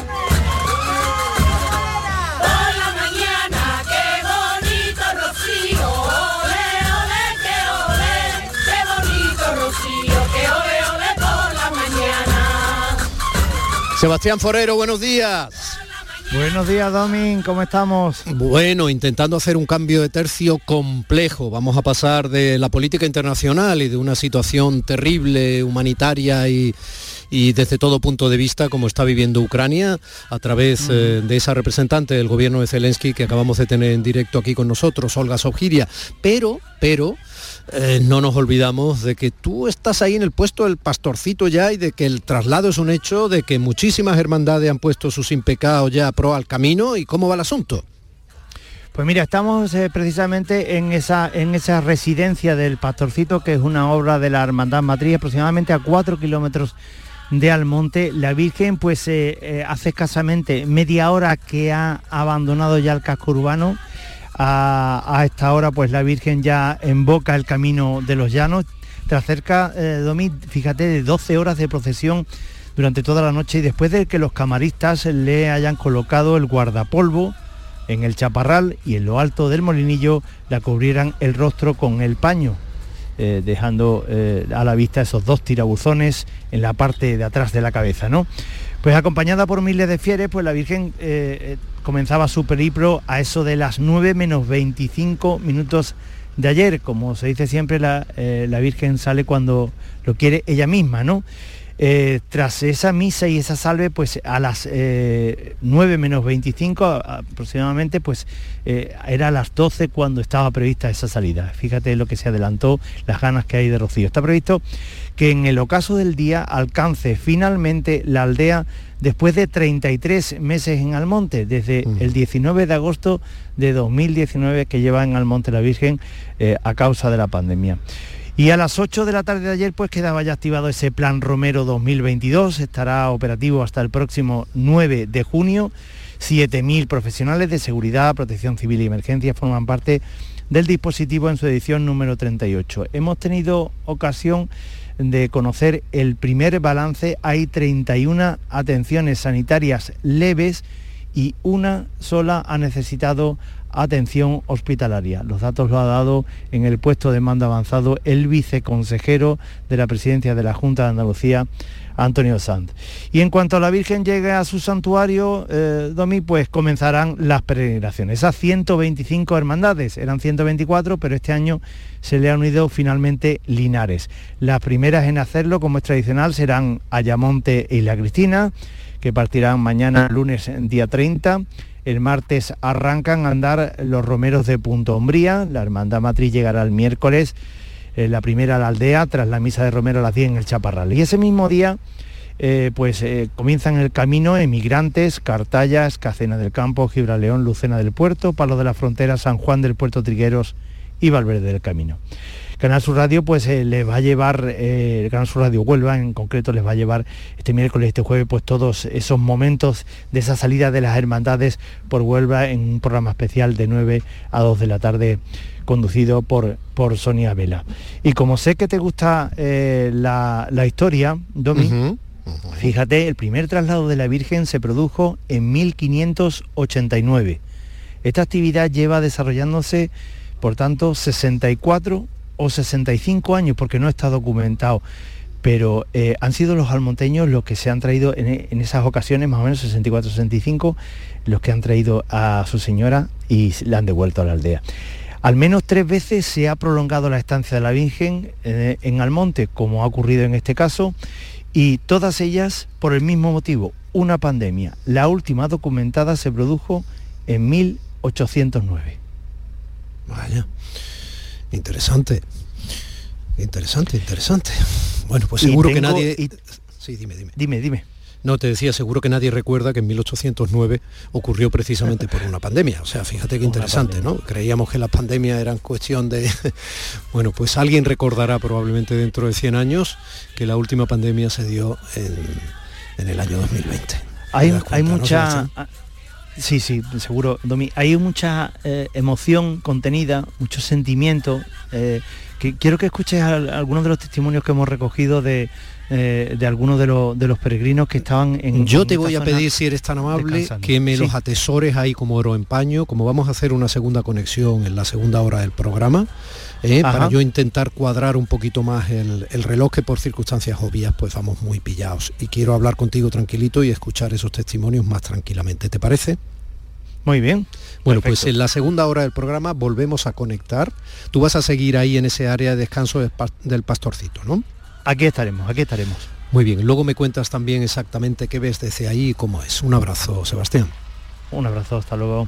Sebastián Forero, buenos días. Buenos días, Domin, ¿cómo estamos? Bueno, intentando hacer un cambio de tercio complejo. Vamos a pasar de la política internacional y de una situación terrible, humanitaria y, y desde todo punto de vista como está viviendo Ucrania a través eh, de esa representante del gobierno de Zelensky que acabamos de tener en directo aquí con nosotros, Olga Sobgiria. Pero, pero, eh, no nos olvidamos de que tú estás ahí en el puesto del pastorcito ya y de que el traslado es un hecho, de que muchísimas hermandades han puesto sus impecados ya pro al camino y cómo va el asunto. Pues mira, estamos eh, precisamente en esa, en esa residencia del Pastorcito, que es una obra de la Hermandad Matriz, aproximadamente a cuatro kilómetros de Almonte. La Virgen, pues eh, eh, hace escasamente media hora que ha abandonado ya el casco urbano. A, esta hora, pues la Virgen ya emboca el camino de los llanos. Tras cerca, eh, fíjate, de 12 horas de procesión durante toda la noche y después de que los camaristas le hayan colocado el guardapolvo en el chaparral y en lo alto del molinillo la cubrieran el rostro con el paño, eh, dejando eh, a la vista esos dos tirabuzones en la parte de atrás de la cabeza, ¿no? Pues acompañada por miles de fieles, pues la Virgen eh, comenzaba su periplo a eso de las 9 menos 25 minutos de ayer. Como se dice siempre, la, la Virgen sale cuando lo quiere ella misma, ¿no? Eh, tras esa misa y esa salve, pues a las eh, 9 menos 25 a- aproximadamente, pues eh, era a las 12 cuando estaba prevista esa salida. Fíjate lo que se adelantó, las ganas que hay de Rocío. Está previsto que en el ocaso del día alcance finalmente la aldea después de 33 meses en Almonte, desde el 19 de agosto de 2019 que lleva en Almonte la Virgen eh, a causa de la pandemia. Y a las 8 de la tarde de ayer pues quedaba ya activado ese plan Romero 2022, estará operativo hasta el próximo 9 de junio. 7.000 profesionales de seguridad, protección civil y emergencia forman parte del dispositivo en su edición número 38. Hemos tenido ocasión de conocer el primer balance. Hay 31 atenciones sanitarias leves y una sola ha necesitado atención hospitalaria. Los datos lo ha dado en el puesto de mando avanzado el viceconsejero de la presidencia de la Junta de Andalucía, Antonio Sanz. Y en cuanto a la Virgen llegue a su santuario, eh, Domi, pues comenzarán las peregrinaciones. Esas 125 hermandades, eran 124, pero este año se le han unido finalmente Linares. Las primeras en hacerlo, como es tradicional, serán Ayamonte y La Cristina, que partirán mañana lunes día 30. El martes arrancan a andar los romeros de Punto Umbría. La hermandad matriz llegará el miércoles, eh, la primera a la aldea, tras la misa de Romero a las 10 en el Chaparral. Y ese mismo día, eh, pues eh, comienzan el camino emigrantes, Cartallas, Cacena del Campo, Gibraleón, Lucena del Puerto, Palo de la Frontera, San Juan del Puerto Trigueros y Valverde del Camino. Canal Sur Radio pues eh, les va a llevar, eh, Canal Sur Radio Huelva en concreto les va a llevar este miércoles, este jueves, pues todos esos momentos de esa salida de las hermandades por Huelva en un programa especial de 9 a 2 de la tarde conducido por, por Sonia Vela. Y como sé que te gusta eh, la, la historia, Domi, fíjate, el primer traslado de la Virgen se produjo en 1589. Esta actividad lleva desarrollándose, por tanto, 64 o 65 años, porque no está documentado. pero eh, han sido los almonteños los que se han traído en, en esas ocasiones, más o menos 64-65, los que han traído a su señora y la han devuelto a la aldea. Al menos tres veces se ha prolongado la estancia de la Virgen eh, en Almonte, como ha ocurrido en este caso, y todas ellas por el mismo motivo, una pandemia. La última documentada se produjo en 1809. Vaya, interesante. Interesante, interesante. Bueno, pues seguro que nadie... y- Sí, dime, dime. Dime, dime. No, te decía, seguro que nadie recuerda que en 1809 ocurrió precisamente por una pandemia. O sea, fíjate qué interesante, ¿no? Creíamos que las pandemias eran cuestión de... (laughs) bueno, pues alguien recordará probablemente dentro de 100 años que la última pandemia se dio en, en el año 2020. Hay, ¿Te das hay cuenta, no, mucha... Sí, sí, seguro, Domi. Hay mucha eh, emoción contenida, mucho sentimiento. eh, que quiero que escuches al- algunos de los testimonios que hemos recogido de, eh, de algunos de, los- de los peregrinos que estaban en... Yo en te voy a pedir, si eres tan amable, descansando. que me Sí. los atesores ahí como oro en paño, como vamos a hacer una segunda conexión en la segunda hora del programa, eh, para yo intentar cuadrar un poquito más el, el reloj, que por circunstancias obvias pues vamos muy pillados. Y quiero hablar contigo tranquilito y escuchar esos testimonios más tranquilamente. ¿Te parece? Muy bien. Bueno, pues en la segunda hora del programa volvemos a conectar. Tú vas a seguir ahí en ese área de descanso del pastorcito, ¿no? Aquí estaremos, aquí estaremos. Muy bien, luego me cuentas también exactamente qué ves desde ahí y cómo es. Un abrazo, Sebastián. Un abrazo, hasta luego.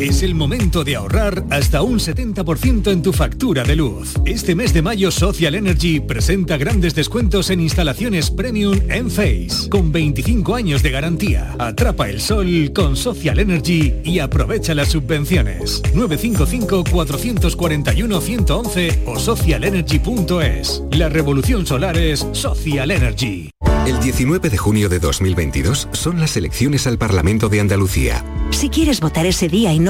Es el momento de ahorrar hasta un 70% en tu factura de luz. Este mes de mayo Social Energy presenta grandes descuentos en instalaciones premium en Face, con 25 años de garantía. Atrapa el sol con Social Energy y aprovecha las subvenciones. 955-441-111 o socialenergy.es. La revolución solar es Social Energy. El 19 de junio de 2022 son las elecciones al Parlamento de Andalucía. Si quieres votar ese día y no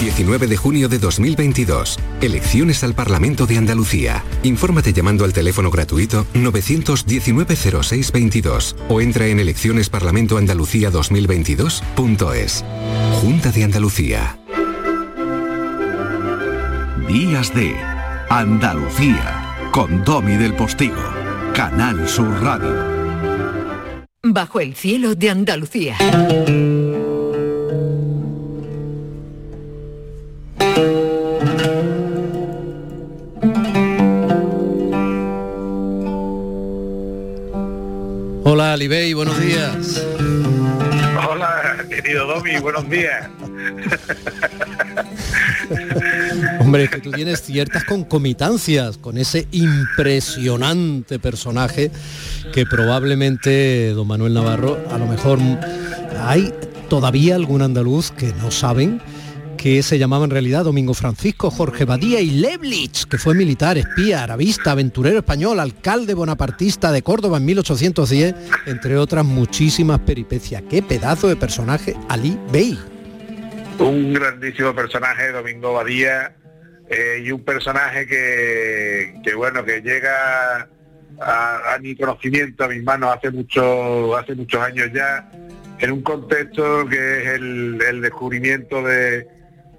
19 de junio de 2022. Elecciones al Parlamento de Andalucía. Infórmate llamando al teléfono gratuito 919-0622 o entra en eleccionesparlamentoandalucía2022.es. Junta de Andalucía. Días de Andalucía con Domi del Postigo, Canal Sur Radio. Bajo el cielo de Andalucía. Hola, Alibey, buenos días. Hola, querido Domi, buenos días. Hombre, es que tú tienes ciertas concomitancias con ese impresionante personaje que probablemente don Manuel Navarro, a lo mejor hay todavía algún andaluz que no saben que se llamaba en realidad Domingo Francisco Jorge Badía y Leblich, que fue militar, espía, arabista, aventurero español, alcalde bonapartista de Córdoba en 1810, entre otras muchísimas peripecias. ¡Qué pedazo de personaje Ali Bey! Un grandísimo personaje, Domingo Badía, eh, y un personaje que, bueno, que llega a, mi conocimiento, a mis manos hace mucho, hace muchos años ya, en un contexto que es el descubrimiento de,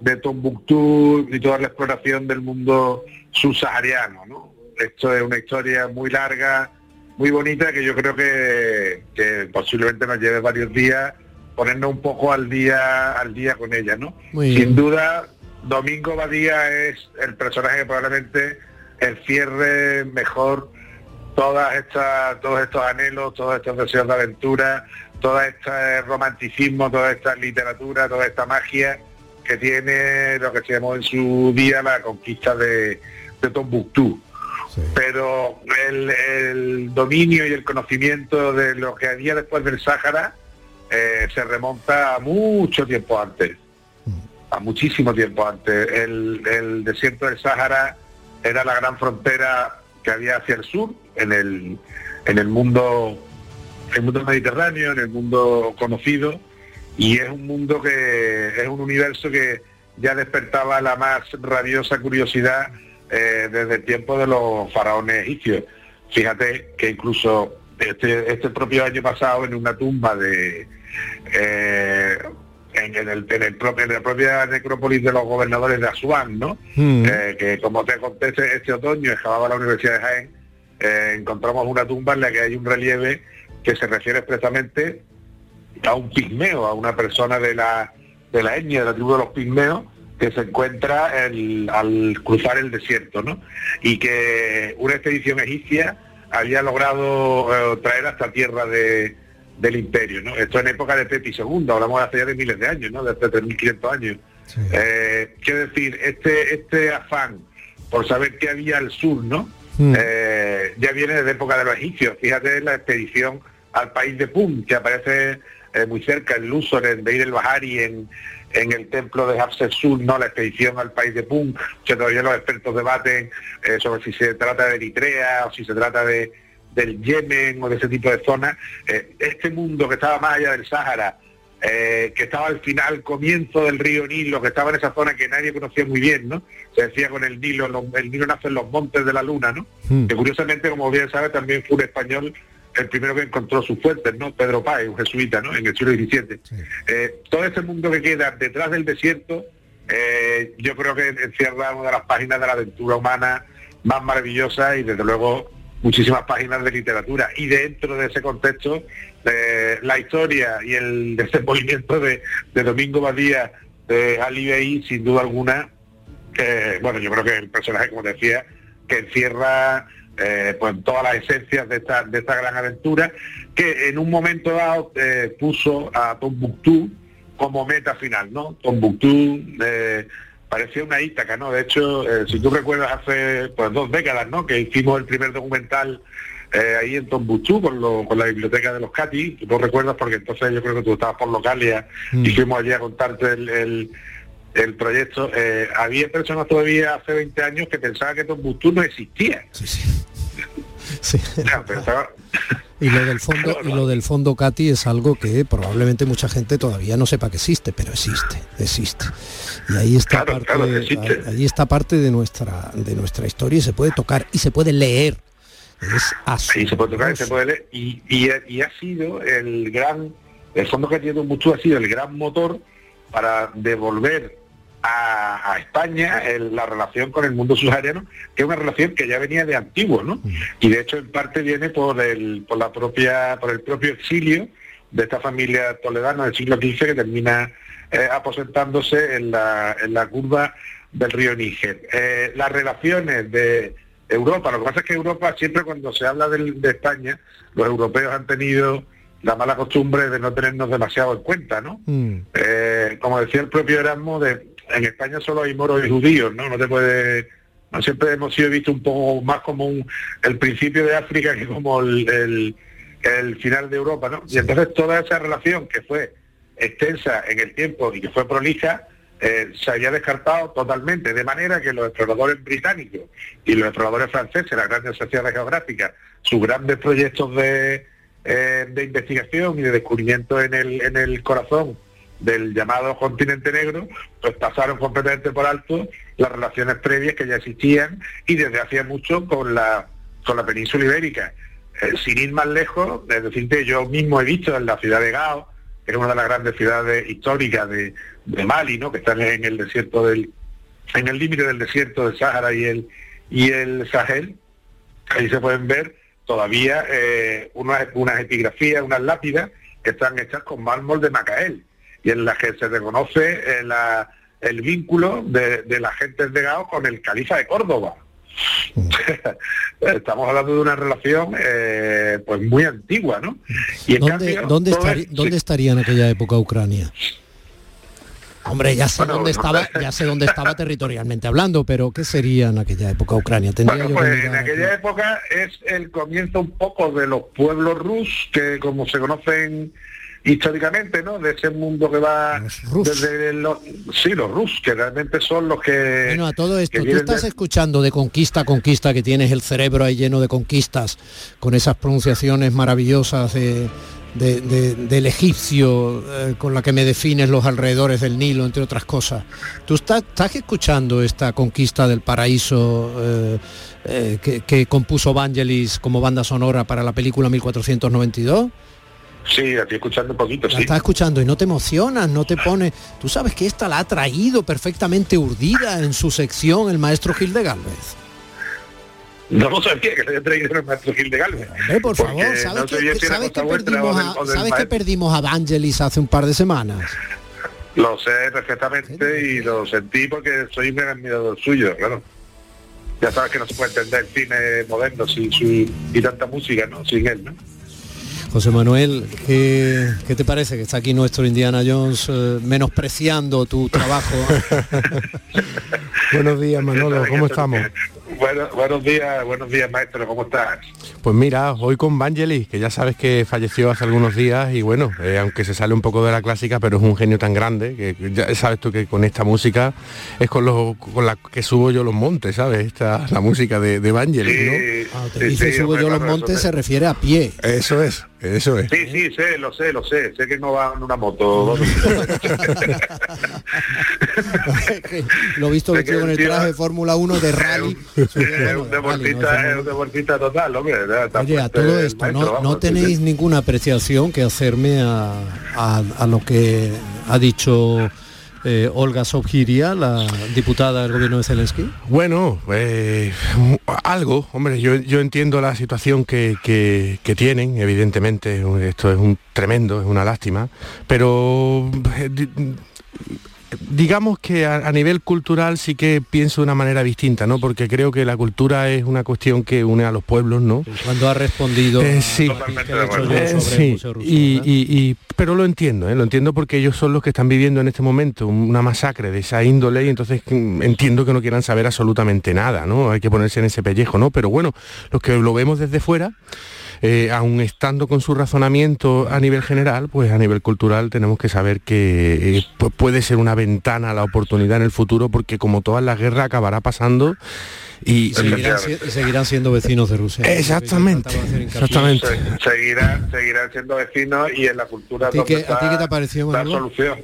de Tombuctú y toda la exploración del mundo subsahariano. ¿no? Esto es una historia muy larga, muy bonita, que yo creo que, que posiblemente nos lleve varios días ponernos un poco al día al día con ella, ¿no? Muy Sin bien. duda, Domingo Badía es el personaje que probablemente el cierre mejor todas estas, todos estos anhelos, todos estos deseos de aventura, todo este romanticismo, toda esta literatura, toda esta magia que tiene lo que se llamó en su día la conquista de, de Tombuctú. Pero el, el dominio y el conocimiento de lo que había después del Sáhara eh, se remonta a mucho tiempo antes, a muchísimo tiempo antes. El, el desierto del Sáhara era la gran frontera que había hacia el sur, en el, en el mundo el mundo mediterráneo, en el mundo conocido, y es un mundo que es un universo que ya despertaba la más rabiosa curiosidad eh, desde el tiempo de los faraones egipcios. Fíjate que incluso este, este propio año pasado en una tumba de eh, en, el, en, el propio, en la propia necrópolis de los gobernadores de Asuán, ¿no? Mm. Eh, que como te conté este, otoño, excavaba la Universidad de Jaén, encontramos una tumba en la que hay un relieve que se refiere expresamente a un pigmeo, a una persona de la, de la etnia, de la tribu de los pigmeos, que se encuentra el- al cruzar el desierto, ¿no? Y que una expedición egipcia había logrado eh, traer hasta tierra de, del imperio, ¿no? Esto en época de Pepi II, hablamos hace ya de miles de años, ¿no? De hace 3.500 años. Eh, quiero decir, este, este afán por saber qué había al sur, ¿no? Mm. Eh, ya viene desde época de los egipcios. Fíjate la expedición al país de Pum, que aparece eh, muy cerca en Luxor, en Beir el Bahari, en, en el templo de Hatshepsut, ¿no? La expedición al país de Pum, que todavía los expertos debaten eh, sobre si se trata de Eritrea o si se trata de del Yemen o de ese tipo de zonas. Eh, este mundo que estaba más allá del Sáhara, eh, que estaba al final, comienzo del río Nilo, que estaba en esa zona que nadie conocía muy bien, ¿no? Se decía con el Nilo, los- el Nilo nace en los montes de la luna, ¿no? Mm. Que curiosamente, como bien sabe, también fue un español el primero que encontró sus fuentes, ¿no? Pedro Páez, un jesuita, ¿no? En el siglo XVII. Eh, todo ese mundo que queda detrás del desierto, eh, yo creo que encierra una de las páginas de la aventura humana más maravillosa y desde luego muchísimas páginas de literatura. Y dentro de ese contexto, eh, la historia y el desenvolvimiento de, de Domingo Badía de Ali Bey, sin duda alguna, bueno, yo creo que el personaje, como decía, que encierra eh, pues todas las esencias de esta, de esta gran aventura, que en un momento dado eh, puso a Tombuctú como meta final, ¿no? Tombuctú eh, parecía una Ítaca, ¿no? De hecho, si tú recuerdas hace pues dos décadas, ¿no? Que hicimos el primer documental ahí en Tombuctú con, lo- con la biblioteca de los Cati, tú no recuerdas porque entonces yo creo que tú estabas por Localia y fuimos allí a contarte el, el- el proyecto. Eh, había personas todavía hace 20 años que pensaban que Tombuctú no existía. Sí. (laughs) Ya, pensaba- (laughs) Y lo del fondo, y lo del fondo Cati es algo que probablemente mucha gente todavía no sepa que existe, pero existe, existe. Y ahí está Claro, parte, claro ahí- está parte de nuestra de nuestra historia y se puede tocar y se puede leer. Es Sí, se puede tocar y se puede leer. Y, y- y ha sido el gran, el fondo que tiene Tombuctú ha sido el gran motor para devolver a, a España el- la relación con el mundo subsahariano, que es una relación que ya venía de antiguo, ¿no? Y de hecho en parte viene por el, por la propia, por el propio exilio de esta familia toledana del siglo XV que termina eh, aposentándose en la, en la curva del río Níger. Eh, las relaciones de Europa, lo que pasa es que Europa siempre cuando se habla del- de España, los europeos han tenido la mala costumbre de no tenernos demasiado en cuenta, ¿no? Mm. Eh, como decía el propio Erasmo, de, en España solo hay moros y judíos, ¿no? No te puede, no siempre hemos sido vistos un poco más como un, el principio de África que como el, el- el final de Europa, ¿no? Y entonces toda esa relación que fue extensa en el tiempo y que fue prolija, eh, se había descartado totalmente, de manera que los exploradores británicos y los exploradores franceses, las grandes sociedades geográficas, sus grandes proyectos de, eh, de investigación y de descubrimiento en el, en el corazón del llamado continente negro, pues pasaron completamente por alto las relaciones previas que ya existían y desde hacía mucho con la, con la península ibérica. Eh, sin ir más lejos, es decirte, yo mismo he visto en la ciudad de Gao, que es una de las grandes ciudades históricas de, de Mali, ¿no? que están en el desierto del, en el límite del desierto del Sáhara y el y el Sahel, ahí se pueden ver todavía eh, unas, unas epigrafías, unas lápidas que están hechas con mármol de Macael y en las que se reconoce eh, la- el vínculo de, de las gentes de Gao con el califa de Córdoba. (laughs) Estamos hablando de una relación eh, pues muy antigua, ¿no? Y en ¿Dónde, cambio, dónde, estaría, es- dónde estaría en aquella época Ucrania? Hombre, ya sé Bueno, dónde no estaba, ya sé dónde estaba (laughs) territorialmente hablando, pero ¿qué sería en aquella época Ucrania? Bueno, pues en aquí. aquella época es el comienzo un poco de los pueblos rus, que como se conocen históricamente, ¿no? De ese mundo que va desde los, sí, los rus, que realmente son los que... Bueno, a todo esto, tú estás de- escuchando de conquista a conquista que tienes el cerebro ahí lleno de conquistas, con esas pronunciaciones maravillosas de, de- de- del egipcio, eh, con la que me defines los alrededores del Nilo, entre otras cosas. ¿Tú estás, estás escuchando esta conquista del paraíso eh, eh, que, que compuso Vangelis como banda sonora para la película 1492? Sí, estoy escuchando un poquito, La sí. estás escuchando y no te emocionas, no te pone... Tú sabes que esta la ha traído perfectamente urdida en su sección el maestro Gil de Galvez. No lo sabía que le había traído el maestro Gil de Galvez. Eh, por favor, ¿sabes, no que, era sabes que perdimos, a, del ¿sabes que perdimos a Vangelis hace un par de semanas? Lo sé perfectamente y lo sentí porque soy un gran admirador suyo, claro. Ya sabes que no se puede entender el cine moderno sin su y tanta música, ¿no? Sin él, ¿no? José Manuel, ¿qué, te parece que está aquí nuestro Indiana Jones eh, menospreciando tu trabajo? (laughs) Buenos días, Manolo, ¿cómo estamos? Bueno, buenos días, buenos días, maestro, ¿cómo estás? Pues mira, hoy con Vangelis, que ya sabes que falleció hace algunos días y bueno, eh, aunque se sale un poco de la clásica, pero es un genio tan grande que ya sabes tú que con esta música es con, los, con la que subo yo los montes, ¿sabes? Esta la música de, de Vangelis, ¿no? Cuando te dice subo yo los montes se refiere a pie. Eso es, eso es. Sí, sí, sé, lo sé, lo sé. Sé que no va en una moto. (laughs) (laughs) (laughs) Lo he visto vestido que con el traje de Fórmula 1 de rally. Es un deportista, es un deportista total, hombre. está Oye, a todo esto, maestro, ¿no, vamos, no tenéis sí. ninguna apreciación que hacerme a, a- a lo que ha dicho eh, Olga Sobgiria, la diputada del gobierno de Zelensky? Bueno, eh, algo, hombre, yo, yo entiendo la situación que, que- que tienen, evidentemente, esto es un tremendo, es una lástima, pero eh, digamos que a, a nivel cultural sí que pienso de una manera distinta, ¿no? Porque creo que la cultura es una cuestión que une a los pueblos, ¿no? Cuando ha respondido Eh, sí. Eh, sí, Museo Ruso, y, ¿verdad? y- y- pero lo entiendo, ¿eh? lo entiendo porque ellos son los que están viviendo en este momento una masacre de esa índole y entonces mm, entiendo que no quieran saber absolutamente nada, ¿no? Hay que ponerse en ese pellejo, ¿no? Pero bueno, los que lo vemos desde fuera, eh, aun estando con su razonamiento a nivel general, pues a nivel cultural tenemos que saber que eh, pu- puede ser una ventana a la oportunidad en el futuro porque como todas las guerras acabará pasando y, Seguirán, si- y seguirán siendo vecinos de Rusia. Exactamente, exactamente. Se- seguirán, seguirán siendo vecinos y en la cultura ¿A ti a ti qué te ha parecido, la solución.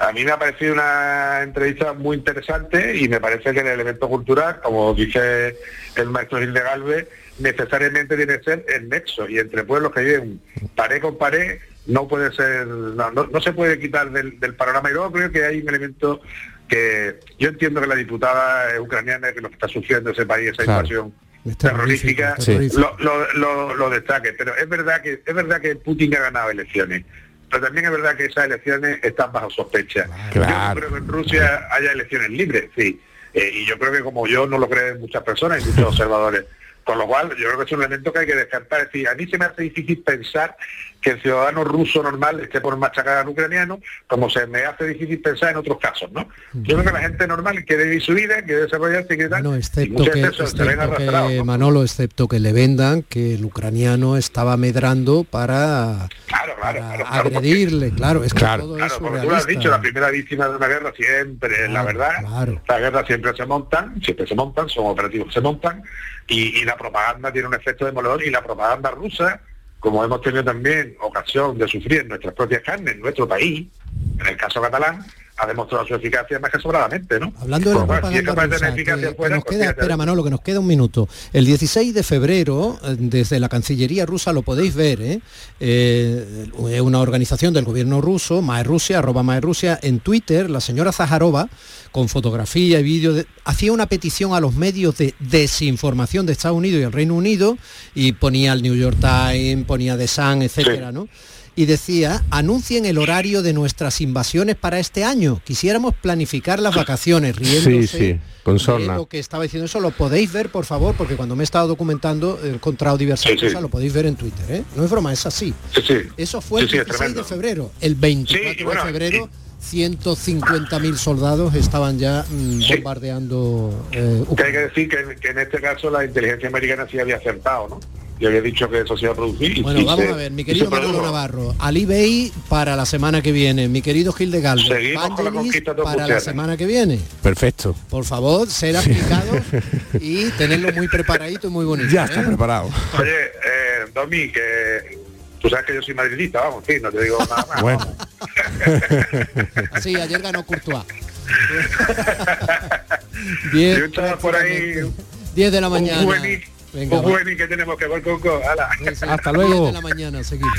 A mí me ha parecido una entrevista muy interesante y me parece que el elemento cultural, como dice el maestro Gil de Galvez, necesariamente tiene que ser el nexo y entre pueblos que viven pared con pared no puede ser, no, no- no se puede quitar del, del panorama y luego creo que hay un elemento que yo entiendo que la diputada ucraniana que lo que está sufriendo ese país, esa Claro. invasión terrorífica, terrorífico. lo, lo, lo, lo destaque. Pero es verdad que es verdad que Putin ha ganado elecciones. Pero también es verdad que esas elecciones están bajo sospecha. Yo no creo que en Rusia haya elecciones libres, sí. Eh, y yo creo que como yo no lo creen muchas personas y muchos (laughs) observadores. Con lo cual, yo creo que es un elemento que hay que descartar. Es decir, a mí se me hace difícil pensar que el ciudadano ruso normal esté por machacar al ucraniano, como se me hace difícil pensar en otros casos, ¿no? Yo creo que la gente normal quiere vivir su vida, quiere desarrollarse y que tal, y Excepto muchas que, veces se ven excepto arrastrados. que, Manolo, excepto que le vendan que el ucraniano estaba medrando para, para agredirle, claro, es que todo Claro, es como tú lo has dicho, la primera víctima de una guerra siempre, la verdad, las guerras siempre se montan, siempre se montan, son operativos que se montan, y, y la propaganda tiene un efecto demoledor, y la propaganda rusa, como hemos tenido también ocasión de sufrir en nuestras propias carnes, en nuestro país, en el caso catalán, ha demostrado su eficacia más que sobradamente, ¿no? Hablando de la si propaganda rusa, que- eficacia que fuera, nos queda, espera Manolo, que nos queda un minuto. El 16 de febrero, eh, desde la Cancillería rusa, lo podéis ver, ¿eh? Eh, es una organización del gobierno ruso, Rusia, arroba Rusia, en Twitter, la señora Zaharova, con fotografía y vídeo, de- hacía una petición a los medios de desinformación de Estados Unidos y el Reino Unido, y ponía el New York Times, ponía The Sun, etcétera, ¿no? Y decía, anuncien el horario de nuestras invasiones para este año. Quisiéramos planificar las vacaciones, riéndose Sí, sí, con de sorna. lo que estaba diciendo. Eso lo podéis ver, por favor, porque cuando me he estado documentando he encontrado diversas Sí, sí. cosas, lo podéis ver en Twitter. ¿eh? No es broma, es así. Sí, sí. Eso fue Sí, el sí, es 16 de febrero. El 24 Sí, y bueno, de febrero, 150.000 soldados estaban ya mm, bombardeando eh, Que hay que decir que, que en este caso la inteligencia americana sí había acertado, ¿no? Y había dicho que eso se iba a producir. y Bueno, sí vamos se- a ver, mi querido Manolo. Navarro, Ali Bey para la semana que viene, mi querido Gil de Galvez, Seguimos con la Vangelis conquista de para la semana que viene. Perfecto. Por favor, ser aplicado (laughs) y tenerlo muy preparadito y muy bonito. Ya está ¿eh? preparado. Oye, eh, Domi, que tú sabes que yo soy madridista, vamos, sí, no te digo nada más. Bueno. (laughs) Sí, ayer ganó Courtois. Y 10 un chaval por ahí, 10 de la mañana. un Venga, bueno, ¿y qué tenemos que ver, Coco? Hasta luego. De la mañana, seguimos.